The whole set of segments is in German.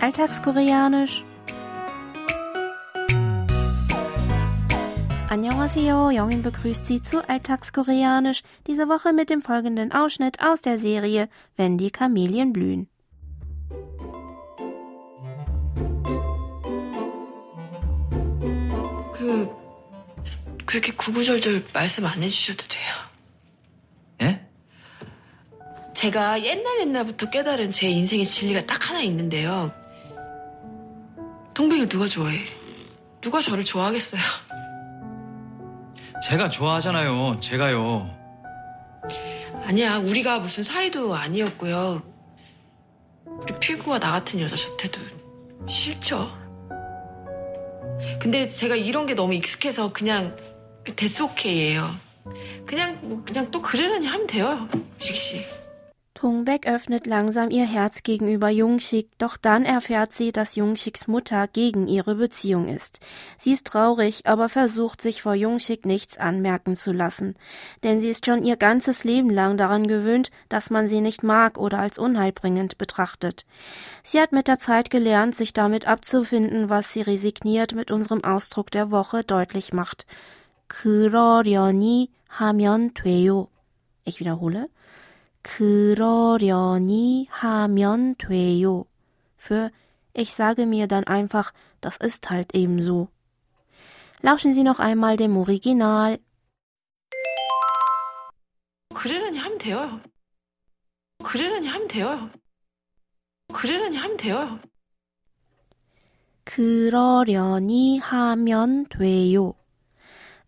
Alltagskoreanisch. Annyeonghaseyo, Jongin begrüßt Sie zu Alltagskoreanisch, diese Woche mit dem folgenden Ausschnitt aus der Serie Wenn die Kamelien blühen. 그 그렇게 구구절절 말씀 안 해주셔도 돼요. 예? 제가 옛날 옛날부터 깨달은 제 인생의 진리가 딱 하나 있는데요. 동백을 누가 좋아해? 누가 저를 좋아하겠어요? 제가 좋아하잖아요. 제가요. 아니야, 우리가 무슨 사이도 아니었고요. 우리 필구가 나 같은 여자 좋대도 싫죠. 근데 제가 이런 게 너무 익숙해서 그냥 데스 오케이예요. 그냥 뭐 그냥 또 그러려니 하면 돼요, 식 씨. Tongbek öffnet langsam ihr Herz gegenüber Jungschik, doch dann erfährt sie, dass Jungschiks Mutter gegen ihre Beziehung ist. Sie ist traurig, aber versucht sich vor Jungschik nichts anmerken zu lassen. Denn sie ist schon ihr ganzes Leben lang daran gewöhnt, dass man sie nicht mag oder als unheilbringend betrachtet. Sie hat mit der Zeit gelernt, sich damit abzufinden, was sie resigniert mit unserem Ausdruck der Woche deutlich macht. 그러려니 하면 돼요. Ich wiederhole. 그러려니 하면 돼요. Für ich sage mir dann einfach, das ist halt eben so. Lauschen Sie noch einmal dem Original. 그러려니 하면 돼요. 그러려니 하면 돼요. 그러려니 하면 돼요. 그러려니 하면 돼요.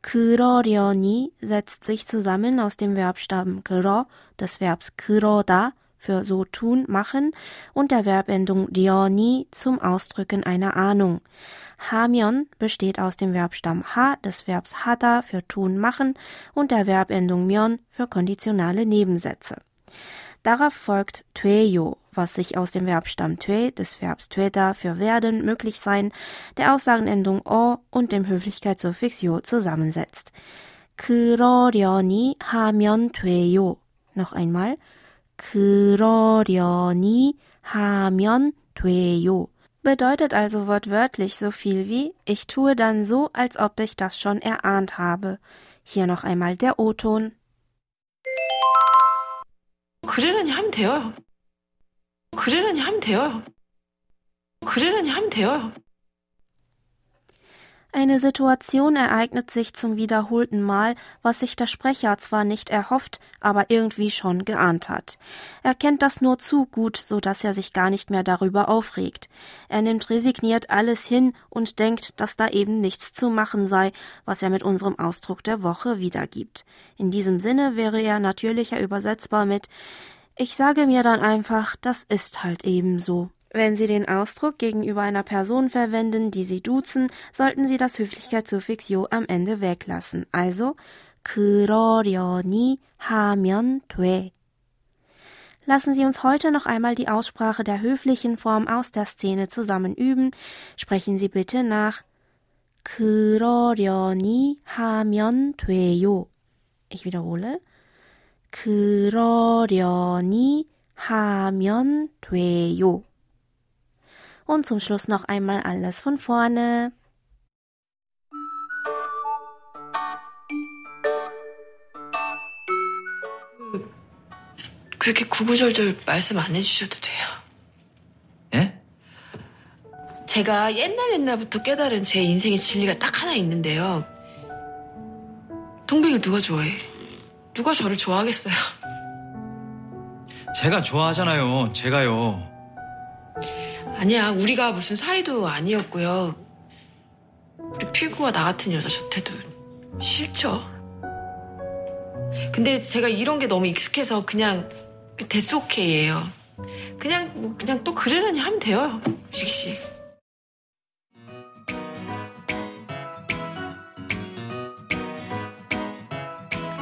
그러려니 setzt sich zusammen aus dem Verbstamm 그러, des Verbs 그러다 für so tun, machen und der Verbendung 려니 zum Ausdrücken einer Ahnung. 하면 besteht aus dem Verbstamm ha des Verbs 하다 für tun, machen und der Verbendung 면 für konditionale Nebensätze. Darauf folgt 돼요, was sich aus dem Verbstamm 돼 des Verbs 되다 für werden, möglich sein, der Aussagenendung o und dem Höflichkeitssuffix 요 zusammensetzt. 그러려니 하면 돼요. Noch einmal. 그러려니 하면 돼요. Bedeutet also wortwörtlich so viel wie ich tue dann so, als ob ich das schon erahnt habe. Hier noch einmal der O-Ton. 그러려니 하면 돼요. 그러려니 하면 돼요. 그러려니 하면 돼요. Eine Situation ereignet sich zum wiederholten Mal, was sich der Sprecher zwar nicht erhofft, aber irgendwie schon geahnt hat. Er kennt das nur zu gut, so dass er sich gar nicht mehr darüber aufregt. Er nimmt resigniert alles hin und denkt, dass da eben nichts zu machen sei, was er mit unserem Ausdruck der Woche wiedergibt. In diesem Sinne wäre er natürlicher übersetzbar mit Ich sage mir dann einfach, das ist halt eben so. Wenn Sie den Ausdruck gegenüber einer Person verwenden, die Sie duzen, sollten Sie das Höflichkeitssuffix 요 am Ende weglassen. Also 그러려니 하면 돼. Lassen Sie uns heute noch einmal die Aussprache der höflichen Form aus der Szene zusammen üben. Sprechen Sie bitte nach 그러려니 하면 돼요. Ich wiederhole. 그러려니 하면 돼요. Und zum Schluss noch einmal alles von vorne. 그렇게 구구절절 말씀 안 해주셔도 돼요. 예? 제가 옛날 옛날부터 깨달은 제 인생의 진리가 딱 하나 있는데요. 동백을 누가 좋아해? 누가 저를 좋아하겠어요? 제가 좋아하잖아요. 제가요. 아니야, 우리가 무슨 사이도 아니었고요. 우리 필구가 나 같은 여자 좋대도 싫죠. 근데 제가 이런 게 너무 익숙해서 그냥 데스 오케이예요. 그냥 뭐 그냥 또 그러려니 하면 돼요, 식 씨.